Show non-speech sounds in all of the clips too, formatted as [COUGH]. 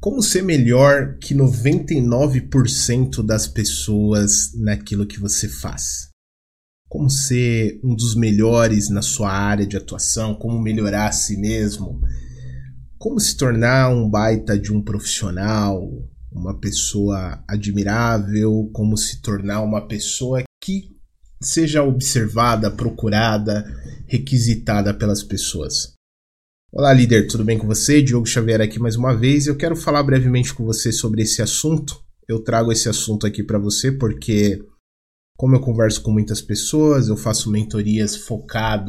Como ser melhor que 99% das pessoas naquilo que você faz? Como ser um dos melhores na sua área de atuação? Como melhorar a si mesmo? Como se tornar um baita de um profissional? Uma pessoa admirável? Como se tornar uma pessoa que seja observada, procurada, requisitada pelas pessoas? Olá, líder, tudo bem com você? Diogo Xavier aqui mais uma vez. Eu quero falar brevemente com você sobre esse assunto. Eu trago esse assunto aqui para você porque, como eu converso com muitas pessoas, eu faço mentorias focadas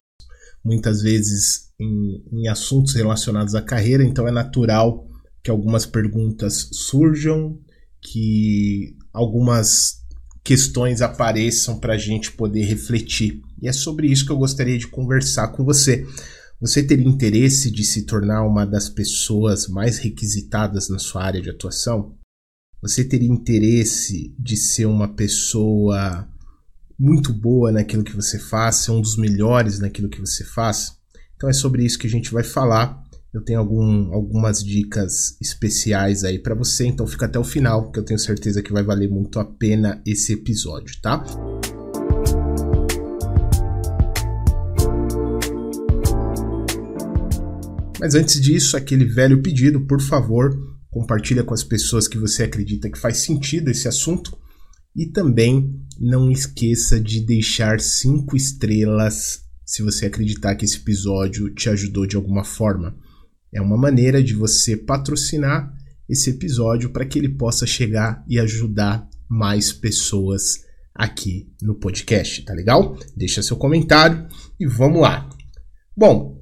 muitas vezes em, em assuntos relacionados à carreira, então é natural que algumas perguntas surjam, que algumas questões apareçam para a gente poder refletir. E é sobre isso que eu gostaria de conversar com você. Você teria interesse de se tornar uma das pessoas mais requisitadas na sua área de atuação? Você teria interesse de ser uma pessoa muito boa naquilo que você faz, ser um dos melhores naquilo que você faz? Então é sobre isso que a gente vai falar. Eu tenho algum, algumas dicas especiais aí para você, então fica até o final, que eu tenho certeza que vai valer muito a pena esse episódio, tá? Mas antes disso, aquele velho pedido, por favor, compartilha com as pessoas que você acredita que faz sentido esse assunto e também não esqueça de deixar cinco estrelas se você acreditar que esse episódio te ajudou de alguma forma. É uma maneira de você patrocinar esse episódio para que ele possa chegar e ajudar mais pessoas aqui no podcast, tá legal? Deixa seu comentário e vamos lá. Bom,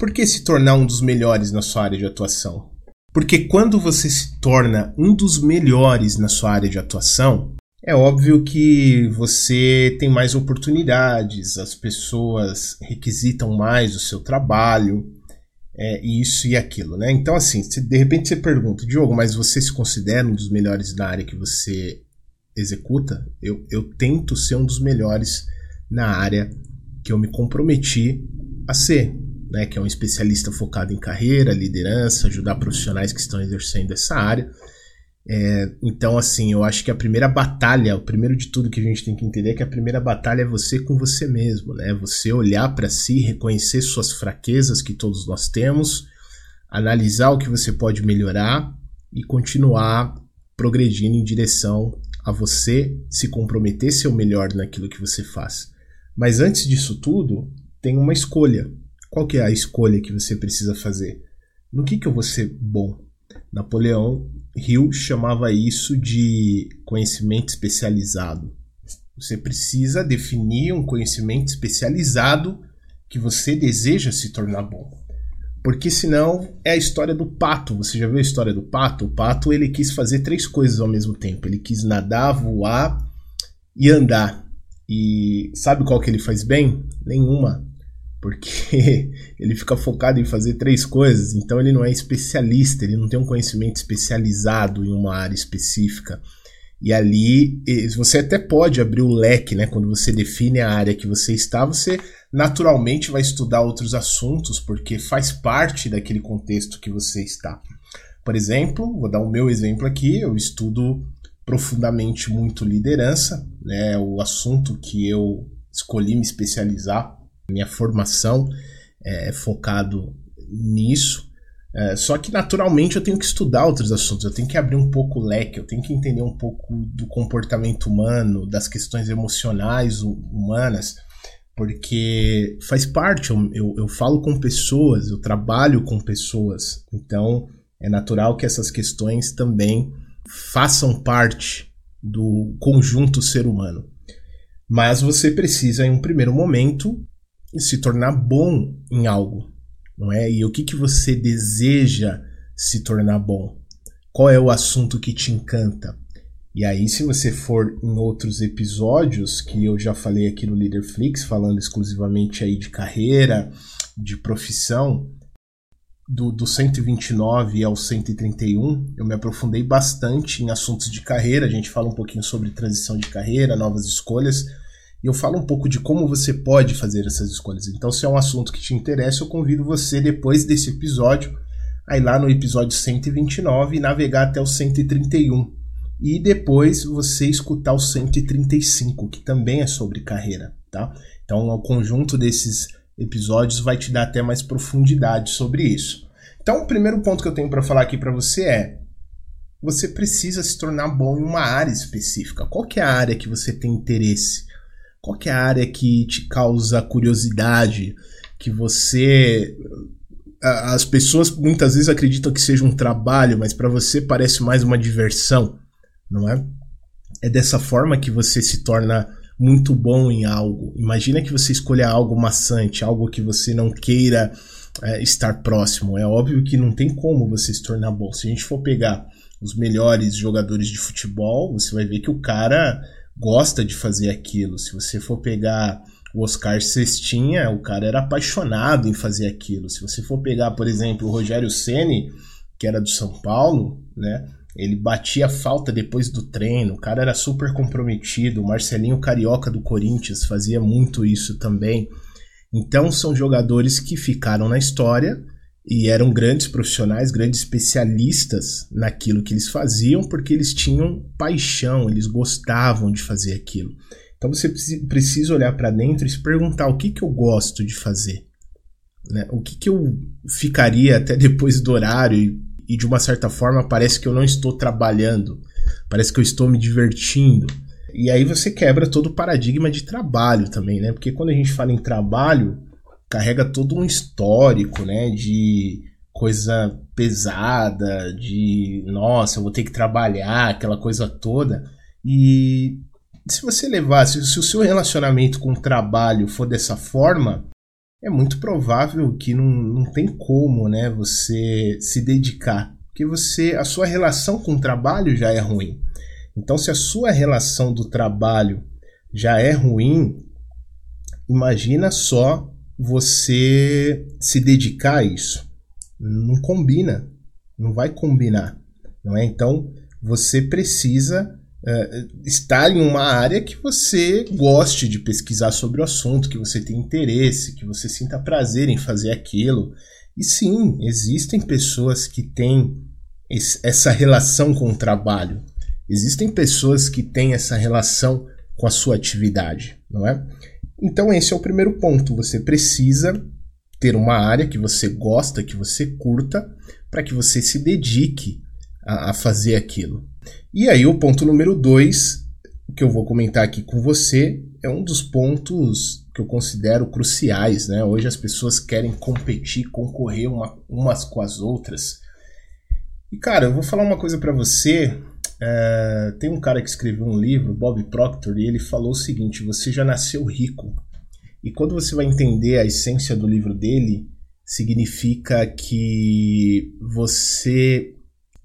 por que se tornar um dos melhores na sua área de atuação? Porque quando você se torna um dos melhores na sua área de atuação, é óbvio que você tem mais oportunidades, as pessoas requisitam mais o seu trabalho, é, isso e aquilo, né? Então, assim, se de repente você pergunta, Diogo, mas você se considera um dos melhores na área que você executa? Eu, eu tento ser um dos melhores na área que eu me comprometi a ser né, que é um especialista focado em carreira, liderança, ajudar profissionais que estão exercendo essa área. É, então, assim, eu acho que a primeira batalha, o primeiro de tudo que a gente tem que entender é que a primeira batalha é você com você mesmo, né? Você olhar para si, reconhecer suas fraquezas que todos nós temos, analisar o que você pode melhorar e continuar progredindo em direção a você se comprometer o melhor naquilo que você faz. Mas antes disso tudo, tem uma escolha. Qual que é a escolha que você precisa fazer? No que, que eu vou ser bom? Napoleão Hill chamava isso de conhecimento especializado. Você precisa definir um conhecimento especializado que você deseja se tornar bom. Porque senão é a história do pato. Você já viu a história do pato? O pato ele quis fazer três coisas ao mesmo tempo. Ele quis nadar, voar e andar. E sabe qual que ele faz bem? Nenhuma porque [LAUGHS] ele fica focado em fazer três coisas, então ele não é especialista, ele não tem um conhecimento especializado em uma área específica. E ali você até pode abrir o leque, né? Quando você define a área que você está, você naturalmente vai estudar outros assuntos, porque faz parte daquele contexto que você está. Por exemplo, vou dar o meu exemplo aqui, eu estudo profundamente muito liderança, né? O assunto que eu escolhi me especializar minha formação é, é focado nisso. É, só que naturalmente eu tenho que estudar outros assuntos, eu tenho que abrir um pouco o leque, eu tenho que entender um pouco do comportamento humano, das questões emocionais humanas, porque faz parte, eu, eu, eu falo com pessoas, eu trabalho com pessoas, então é natural que essas questões também façam parte do conjunto ser humano. Mas você precisa, em um primeiro momento, se tornar bom em algo, não é? E o que, que você deseja se tornar bom? Qual é o assunto que te encanta? E aí, se você for em outros episódios que eu já falei aqui no Leaderflix, falando exclusivamente aí de carreira, de profissão, do, do 129 ao 131, eu me aprofundei bastante em assuntos de carreira. A gente fala um pouquinho sobre transição de carreira, novas escolhas. E eu falo um pouco de como você pode fazer essas escolhas. Então, se é um assunto que te interessa, eu convido você, depois desse episódio, aí lá no episódio 129 navegar até o 131 e depois você escutar o 135, que também é sobre carreira, tá? Então, o conjunto desses episódios vai te dar até mais profundidade sobre isso. Então, o primeiro ponto que eu tenho para falar aqui para você é: você precisa se tornar bom em uma área específica. Qual é a área que você tem interesse? Qual é a área que te causa curiosidade? Que você as pessoas muitas vezes acreditam que seja um trabalho, mas para você parece mais uma diversão não é? É dessa forma que você se torna muito bom em algo. Imagina que você escolha algo maçante, algo que você não queira é, estar próximo. É óbvio que não tem como você se tornar bom. Se a gente for pegar os melhores jogadores de futebol, você vai ver que o cara gosta de fazer aquilo. Se você for pegar o Oscar Cestinha, o cara era apaixonado em fazer aquilo. Se você for pegar, por exemplo, o Rogério Ceni, que era do São Paulo, né? Ele batia falta depois do treino, o cara era super comprometido. O Marcelinho Carioca do Corinthians fazia muito isso também. Então são jogadores que ficaram na história e eram grandes profissionais, grandes especialistas naquilo que eles faziam, porque eles tinham paixão, eles gostavam de fazer aquilo. Então você precisa olhar para dentro e se perguntar o que, que eu gosto de fazer. Né? O que, que eu ficaria até depois do horário e e de uma certa forma parece que eu não estou trabalhando, parece que eu estou me divertindo. E aí você quebra todo o paradigma de trabalho também, né? Porque quando a gente fala em trabalho, carrega todo um histórico, né? De coisa pesada, de nossa, eu vou ter que trabalhar, aquela coisa toda. E se você levar, se, se o seu relacionamento com o trabalho for dessa forma, é muito provável que não, não tem como né, você se dedicar, porque você a sua relação com o trabalho já é ruim. Então, se a sua relação do trabalho já é ruim, imagina só você se dedicar a isso. Não combina, não vai combinar, não é? Então, você precisa uh, estar em uma área que você goste de pesquisar sobre o assunto, que você tenha interesse, que você sinta prazer em fazer aquilo. E sim, existem pessoas que têm esse, essa relação com o trabalho. Existem pessoas que têm essa relação com a sua atividade, não é? Então esse é o primeiro ponto. Você precisa ter uma área que você gosta, que você curta, para que você se dedique a, a fazer aquilo. E aí, o ponto número dois, que eu vou comentar aqui com você, é um dos pontos que eu considero cruciais. Né? Hoje as pessoas querem competir, concorrer uma, umas com as outras. E cara, eu vou falar uma coisa para você. É, tem um cara que escreveu um livro, Bob Proctor, e ele falou o seguinte: você já nasceu rico. E quando você vai entender a essência do livro dele, significa que você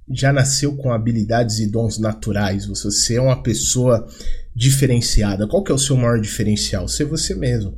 já nasceu com habilidades e dons naturais, você é uma pessoa diferenciada. Qual que é o seu maior diferencial? Ser você mesmo.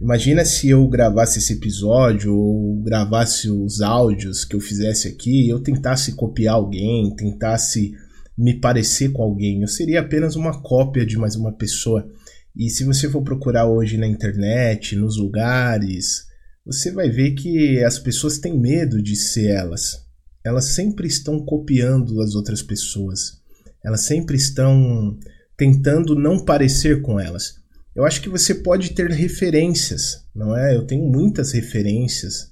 Imagina se eu gravasse esse episódio ou gravasse os áudios que eu fizesse aqui eu tentasse copiar alguém, tentasse me parecer com alguém. Eu seria apenas uma cópia de mais uma pessoa. E se você for procurar hoje na internet, nos lugares, você vai ver que as pessoas têm medo de ser elas elas sempre estão copiando as outras pessoas. Elas sempre estão tentando não parecer com elas. Eu acho que você pode ter referências, não é? Eu tenho muitas referências.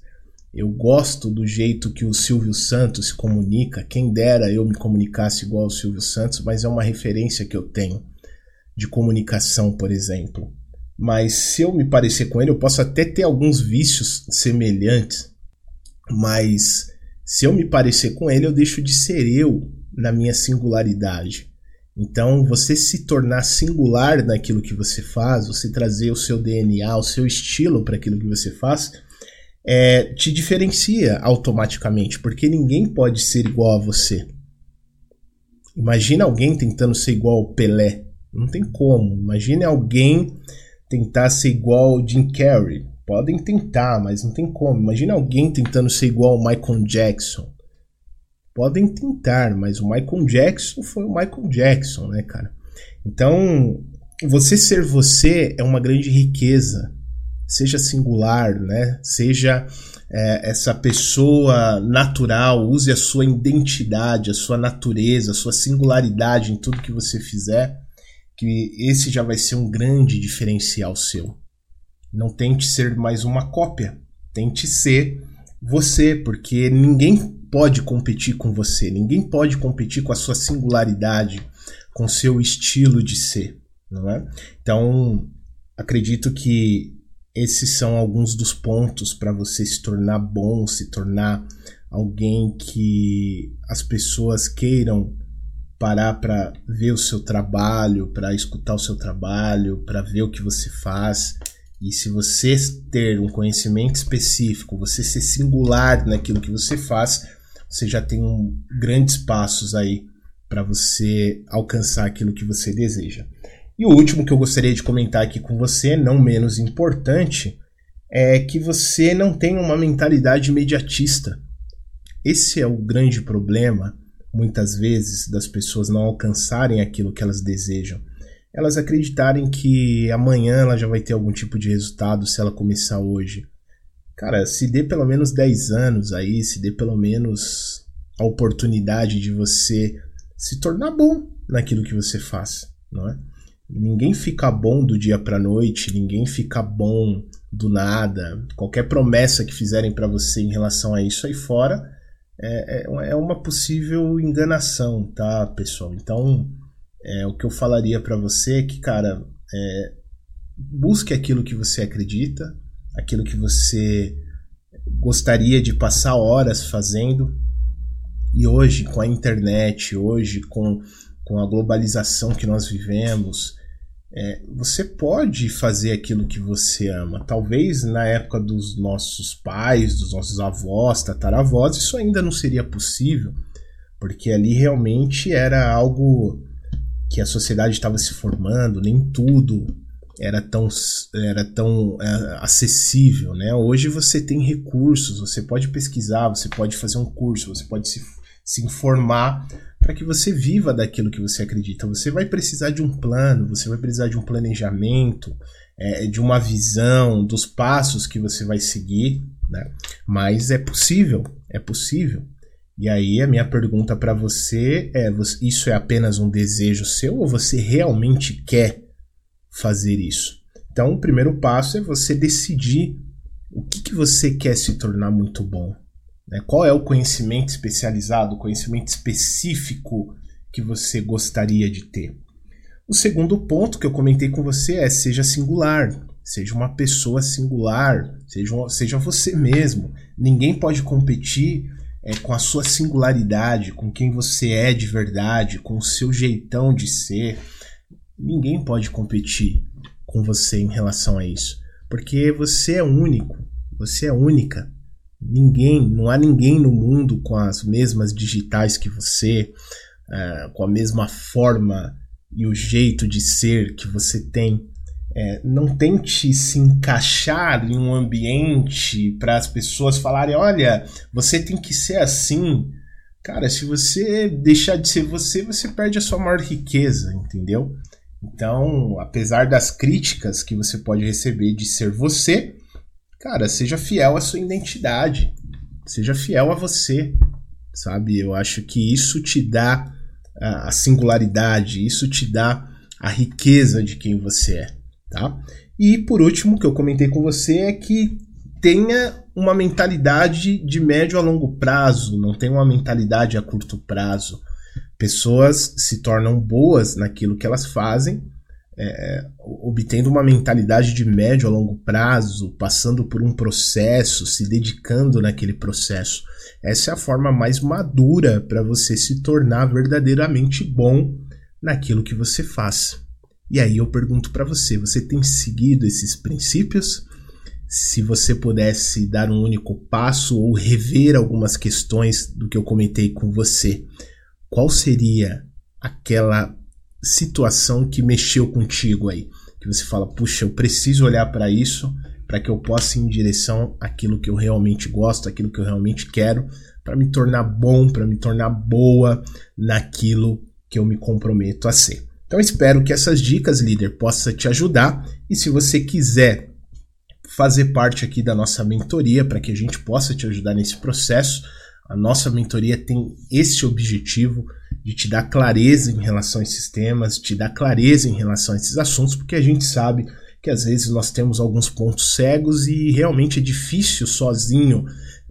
Eu gosto do jeito que o Silvio Santos se comunica. Quem dera eu me comunicasse igual ao Silvio Santos, mas é uma referência que eu tenho de comunicação, por exemplo. Mas se eu me parecer com ele, eu posso até ter alguns vícios semelhantes, mas se eu me parecer com ele, eu deixo de ser eu na minha singularidade. Então, você se tornar singular naquilo que você faz, você trazer o seu DNA, o seu estilo para aquilo que você faz, é, te diferencia automaticamente, porque ninguém pode ser igual a você. Imagina alguém tentando ser igual ao Pelé. Não tem como. Imagine alguém tentar ser igual ao Jim Carrey. Podem tentar, mas não tem como. Imagina alguém tentando ser igual ao Michael Jackson. Podem tentar, mas o Michael Jackson foi o Michael Jackson, né, cara? Então, você ser você é uma grande riqueza. Seja singular, né? Seja é, essa pessoa natural, use a sua identidade, a sua natureza, a sua singularidade em tudo que você fizer, que esse já vai ser um grande diferencial seu. Não tente ser mais uma cópia, tente ser você, porque ninguém pode competir com você, ninguém pode competir com a sua singularidade, com seu estilo de ser, não é? Então, acredito que esses são alguns dos pontos para você se tornar bom, se tornar alguém que as pessoas queiram parar para ver o seu trabalho, para escutar o seu trabalho, para ver o que você faz. E se você ter um conhecimento específico, você ser singular naquilo que você faz, você já tem um, grandes passos aí para você alcançar aquilo que você deseja. E o último que eu gostaria de comentar aqui com você, não menos importante, é que você não tem uma mentalidade imediatista. Esse é o grande problema, muitas vezes, das pessoas não alcançarem aquilo que elas desejam. Elas acreditarem que amanhã ela já vai ter algum tipo de resultado se ela começar hoje. Cara, se dê pelo menos 10 anos aí, se dê pelo menos a oportunidade de você se tornar bom naquilo que você faz, não é? Ninguém fica bom do dia para noite, ninguém fica bom do nada. Qualquer promessa que fizerem para você em relação a isso aí fora é, é, é uma possível enganação, tá, pessoal? Então, é, o que eu falaria para você é que, cara, é, busque aquilo que você acredita, aquilo que você gostaria de passar horas fazendo. E hoje, com a internet, hoje, com, com a globalização que nós vivemos, é, você pode fazer aquilo que você ama. Talvez na época dos nossos pais, dos nossos avós, tataravós, isso ainda não seria possível, porque ali realmente era algo que a sociedade estava se formando, nem tudo era tão, era tão é, acessível, né? Hoje você tem recursos, você pode pesquisar, você pode fazer um curso, você pode se, se informar para que você viva daquilo que você acredita. Você vai precisar de um plano, você vai precisar de um planejamento, é, de uma visão, dos passos que você vai seguir, né? Mas é possível, é possível. E aí a minha pergunta para você é: isso é apenas um desejo seu ou você realmente quer fazer isso? Então, o primeiro passo é você decidir o que, que você quer se tornar muito bom. Né? Qual é o conhecimento especializado, o conhecimento específico que você gostaria de ter? O segundo ponto que eu comentei com você é seja singular, seja uma pessoa singular, seja, seja você mesmo. Ninguém pode competir é, com a sua singularidade, com quem você é de verdade, com o seu jeitão de ser. Ninguém pode competir com você em relação a isso, porque você é único, você é única. Ninguém, não há ninguém no mundo com as mesmas digitais que você, uh, com a mesma forma e o jeito de ser que você tem. É, não tente se encaixar em um ambiente para as pessoas falarem: olha, você tem que ser assim. Cara, se você deixar de ser você, você perde a sua maior riqueza, entendeu? Então, apesar das críticas que você pode receber de ser você, cara, seja fiel à sua identidade. Seja fiel a você, sabe? Eu acho que isso te dá a singularidade, isso te dá a riqueza de quem você é, tá? E por último, que eu comentei com você é que tenha uma mentalidade de médio a longo prazo, não tenha uma mentalidade a curto prazo. Pessoas se tornam boas naquilo que elas fazem é, obtendo uma mentalidade de médio a longo prazo, passando por um processo, se dedicando naquele processo. Essa é a forma mais madura para você se tornar verdadeiramente bom naquilo que você faz. E aí eu pergunto para você: você tem seguido esses princípios? Se você pudesse dar um único passo ou rever algumas questões do que eu comentei com você, qual seria aquela situação que mexeu contigo aí? Que você fala, puxa, eu preciso olhar para isso para que eu possa ir em direção àquilo que eu realmente gosto, aquilo que eu realmente quero, para me tornar bom, para me tornar boa naquilo que eu me comprometo a ser. Então espero que essas dicas, líder, possam te ajudar e se você quiser fazer parte aqui da nossa mentoria para que a gente possa te ajudar nesse processo. A nossa mentoria tem esse objetivo de te dar clareza em relação a esses temas, te dar clareza em relação a esses assuntos, porque a gente sabe que às vezes nós temos alguns pontos cegos e realmente é difícil sozinho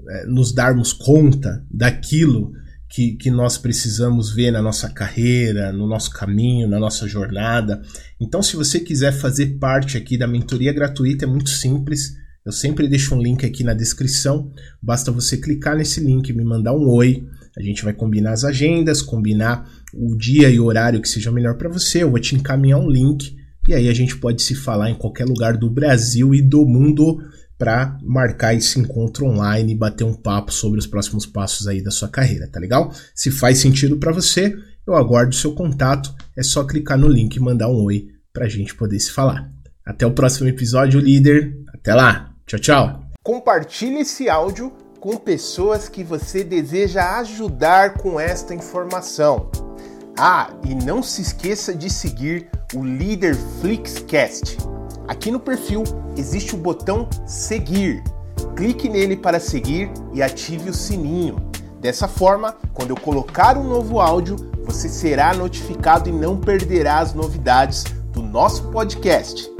é, nos darmos conta daquilo que, que nós precisamos ver na nossa carreira, no nosso caminho, na nossa jornada. Então, se você quiser fazer parte aqui da mentoria gratuita, é muito simples. Eu sempre deixo um link aqui na descrição. Basta você clicar nesse link, me mandar um oi. A gente vai combinar as agendas, combinar o dia e o horário que seja melhor para você. Eu vou te encaminhar um link e aí a gente pode se falar em qualquer lugar do Brasil e do mundo para marcar esse encontro online e bater um papo sobre os próximos passos aí da sua carreira, tá legal? Se faz sentido para você, eu aguardo o seu contato. É só clicar no link e mandar um oi para a gente poder se falar. Até o próximo episódio, líder. Até lá. Tchau, tchau. Compartilhe esse áudio com pessoas que você deseja ajudar com esta informação. Ah, e não se esqueça de seguir o Líder Flixcast Aqui no perfil existe o botão seguir. Clique nele para seguir e ative o sininho. Dessa forma, quando eu colocar um novo áudio, você será notificado e não perderá as novidades do nosso podcast.